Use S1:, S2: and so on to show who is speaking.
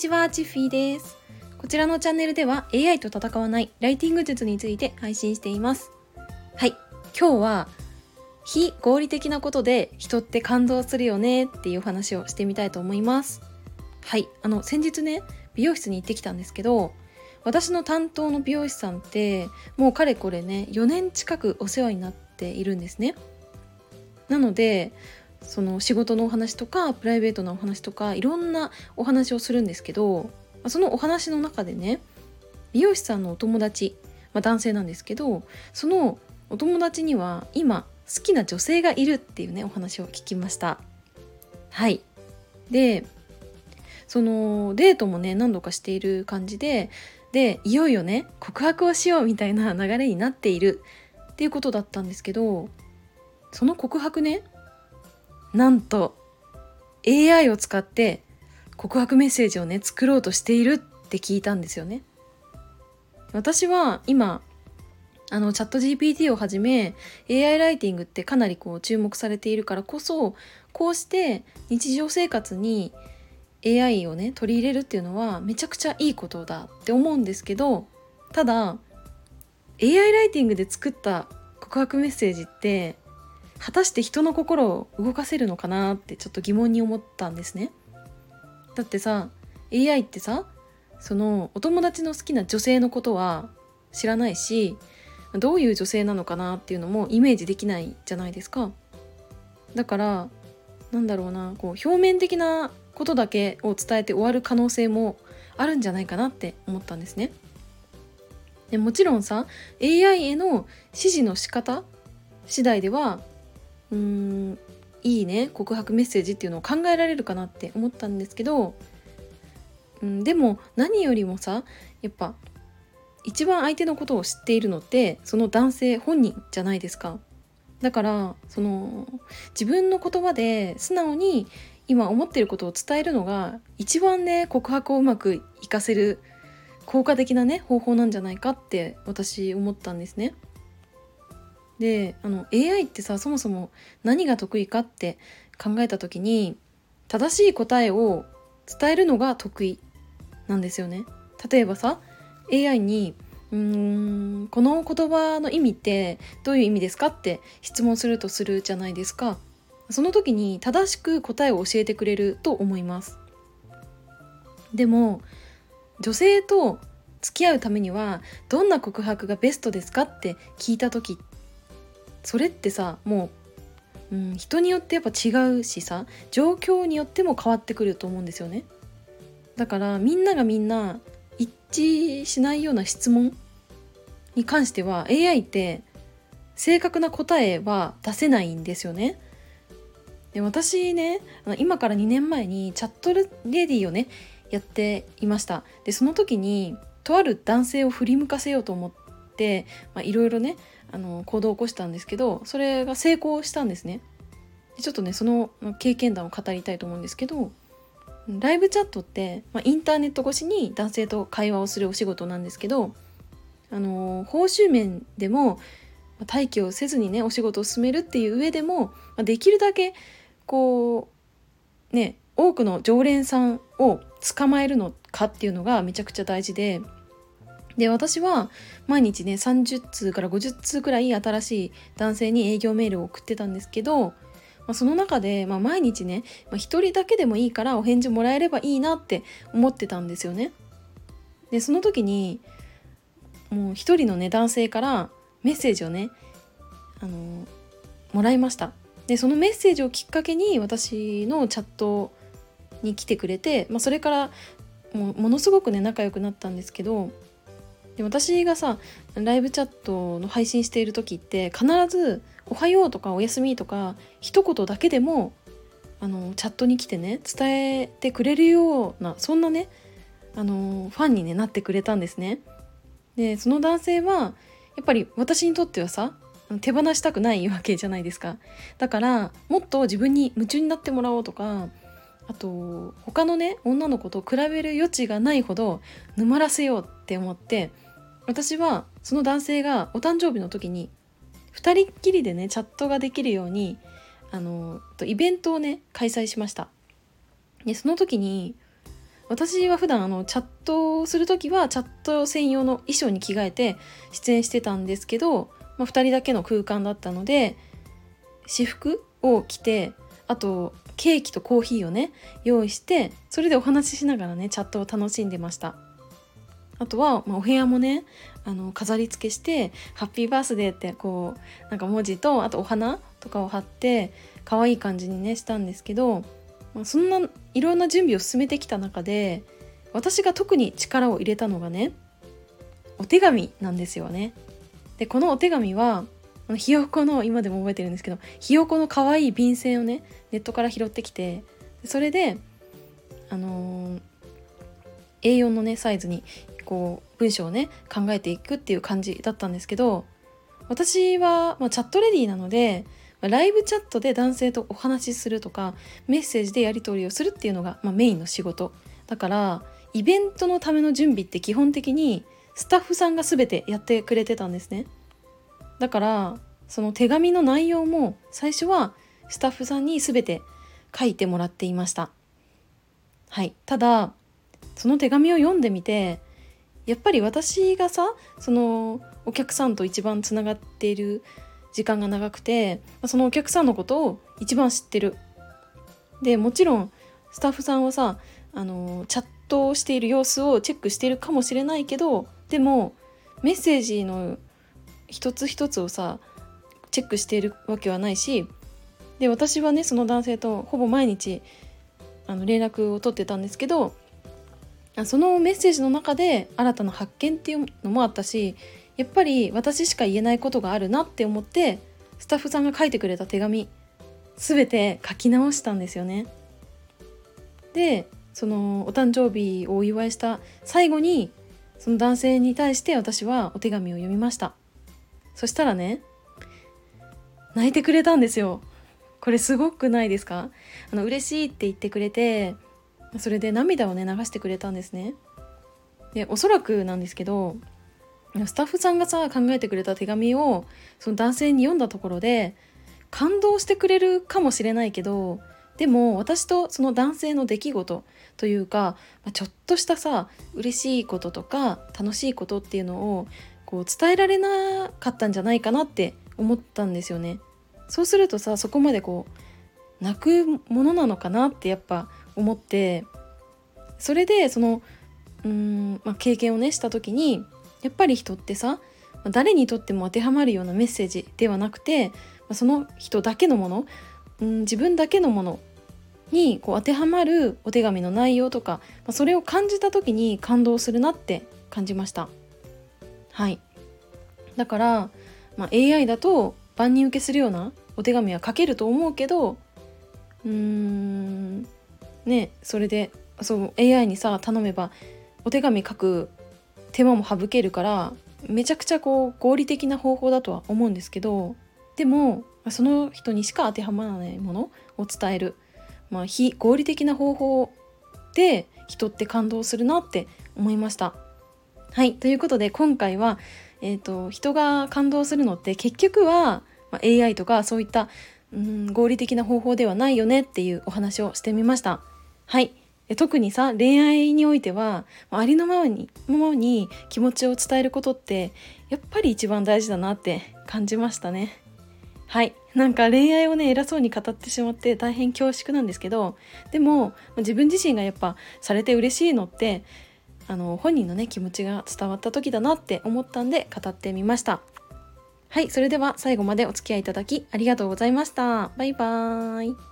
S1: ちは、チッフィーです。こちらのチャンネルでは AI と戦わないライティング術について配信しています。はい、今日は非合理的なことで人って感動するよねっていう話をしてみたいと思います。はい、あの先日ね、美容室に行ってきたんですけど、私の担当の美容師さんってもうかれこれね、4年近くお世話になっているんですね。なのでその仕事のお話とかプライベートなお話とかいろんなお話をするんですけどそのお話の中でね美容師さんのお友達、まあ、男性なんですけどそのお友達には今好きな女性がいるっていうねお話を聞きました。はい。でそのデートもね何度かしている感じででいよいよね告白をしようみたいな流れになっているっていうことだったんですけどその告白ねなんと AI を使って告白メッセージをね作ろうとしているって聞いたんですよね。私は今あのチャット GPT をはじめ AI ライティングってかなりこう注目されているからこそこうして日常生活に AI をね取り入れるっていうのはめちゃくちゃいいことだって思うんですけどただ AI ライティングで作った告白メッセージって果たして人の心を動かせるのかなってちょっと疑問に思ったんですね。だってさ AI ってさそのお友達の好きな女性のことは知らないしどういう女性なのかなっていうのもイメージできないじゃないですか。だからなんだろうなこう表面的なことだけを伝えて終わる可能性もあるんじゃないかなって思ったんですね。でもちろんさ AI への指示の仕方次第ではうーんいいね告白メッセージっていうのを考えられるかなって思ったんですけど、うん、でも何よりもさやっぱ一番相手のことを知っているのってその男性本人じゃないですか。だからその自分の言葉で素直に今思ってることを伝えるのが一番ね告白をうまくいかせる効果的なね方法なんじゃないかって私思ったんですね。であの AI ってさそもそも何が得意かって考えた時に正しい答えを伝えるのが得意なんですよね。例えばさ AI にうーんこの言葉の意味ってどういう意味ですかって質問するとするじゃないですか。その時に正しく答えを教えてくれると思います。でも女性と付き合うためにはどんな告白がベストですかって聞いた時っそれってさもう、うん、人によってやっぱ違うしさ状況によっても変わってくると思うんですよねだからみんながみんな一致しないような質問に関しては AI って正確な答えは出せないんですよね。で私ね今から2年前にチャットレディをねやっていましたでその時にとある男性を振り向かせようと思っていろいろねあの行動を起こしたんですけどそれが成功したんですね。ちょっとねその経験談を語りたいと思うんですけどライブチャットって、まあ、インターネット越しに男性と会話をするお仕事なんですけどあの報酬面でも待機をせずにねお仕事を進めるっていう上でもできるだけこうね多くの常連さんを捕まえるのかっていうのがめちゃくちゃ大事でで私は毎日ね30通から50通くらい新しい男性に営業メールを送ってたんですけど、まあ、その中で、まあ、毎日ね、まあ、1人だけでもいいからお返事もらえればいいなって思ってたんですよね。でその時にもう一人のね男性からメッセージをねあのもらいました。でそのメッセージをきっかけに私のチャットに来てくれて、まあ、それからもうものすごくね仲良くなったんですけどで私がさライブチャットの配信している時って必ず「おはよう」とか「おやすみ」とか一言だけでもあのチャットに来てね伝えてくれるようなそんなねあのファンに、ね、なってくれたんですね。でその男性はやっぱり私にとってはさ手放したくないわけじゃないですかだからもっと自分に夢中になってもらおうとかあと他のね女の子と比べる余地がないほど沼らせようって思って私はその男性がお誕生日の時に2人っきりでねチャットができるようにあのイベントをね開催しました。でその時に私は普段あのチャットをする時はチャット専用の衣装に着替えて出演してたんですけど、まあ、2人だけの空間だったので私服を着てあとケーキとコーヒーをね用意してそれでお話ししながらねチャットを楽しんでましたあとは、まあ、お部屋もねあの飾り付けして「ハッピーバースデー」ってこうなんか文字とあとお花とかを貼って可愛い感じにねしたんですけどまあ、そんないろんな準備を進めてきた中で私が特に力を入れたのがねお手紙なんですよね。でこのお手紙はあのひよこの今でも覚えてるんですけどひよこの可愛い便箋をねネットから拾ってきてそれであのー、A4 のねサイズにこう文章をね考えていくっていう感じだったんですけど私は、まあ、チャットレディーなのでライブチャットで男性とお話しするとかメッセージでやり取りをするっていうのが、まあ、メインの仕事。だからイベントのための準備って基本的にスタッフさんが全てやってくれてたんですね。だからその手紙の内容も最初はスタッフさんに全て書いてもらっていました。はい。ただその手紙を読んでみてやっぱり私がさそのお客さんと一番つながっている時間が長くてそのお客さんのことを一番知ってる。でもちろんスタッフさんはさあのチャットをしている様子をチェックしているかもしれないけどでもメッセージの一つ一つをさチェックしているわけはないしで私はねその男性とほぼ毎日あの連絡を取ってたんですけどそのメッセージの中で新たな発見っていうのもあったしやっぱり私しか言えないことがあるなって思ってスタッフさんが書いてくれた手紙全て書き直したんですよね。でそのお誕生日をお祝いした最後にその男性に対して私はお手紙を読みましたそしたらね泣いてくれたんですよ。これすごくないですか？あの嬉しいって言ってくれてそれで涙をね流してくれたんですね。でおそらくなんですけどスタッフさんがさ考えてくれた手紙をその男性に読んだところで感動してくれるかもしれないけどでも私とその男性の出来事というか、まちょっとしたさ嬉しいこととか楽しいことっていうのをこう伝えられなかったんじゃないかなって思ったんですよね。そうするとさそこまでこう泣くものなのかなってやっぱ思ってそれでそのうーん、まあ、経験をねした時にやっぱり人ってさ誰にとっても当てはまるようなメッセージではなくてその人だけのもの、うん、自分だけのものにこう当てはまるお手紙の内容とかそれを感じた時に感動するなって感じましたはいだから、まあ、AI だと万人受けするようなお手紙は書けると思うけどうーんねそれでそう AI にさ頼めばお手紙書く手間も省けるからめちゃくちゃこう合理的な方法だとは思うんですけどでもその人にしか当てはまらないものを伝える、まあ、非合理的な方法で人って感動するなって思いました。はいということで今回は、えーと、人が感動するのって結局は、まあ、AI とかそういったうん合理的な方法ではないよねっていうお話をしてみました。はい。特にさ恋愛においてはありのままにままに気持ちを伝えることってやっぱり一番大事だなって感じましたね。はい。なんか恋愛をね偉そうに語ってしまって大変恐縮なんですけどでも自分自身がやっぱされて嬉しいのってあの本人のね気持ちが伝わった時だなって思ったんで語ってみました。はいそれでは最後までお付き合いいただきありがとうございました。バイバーイ。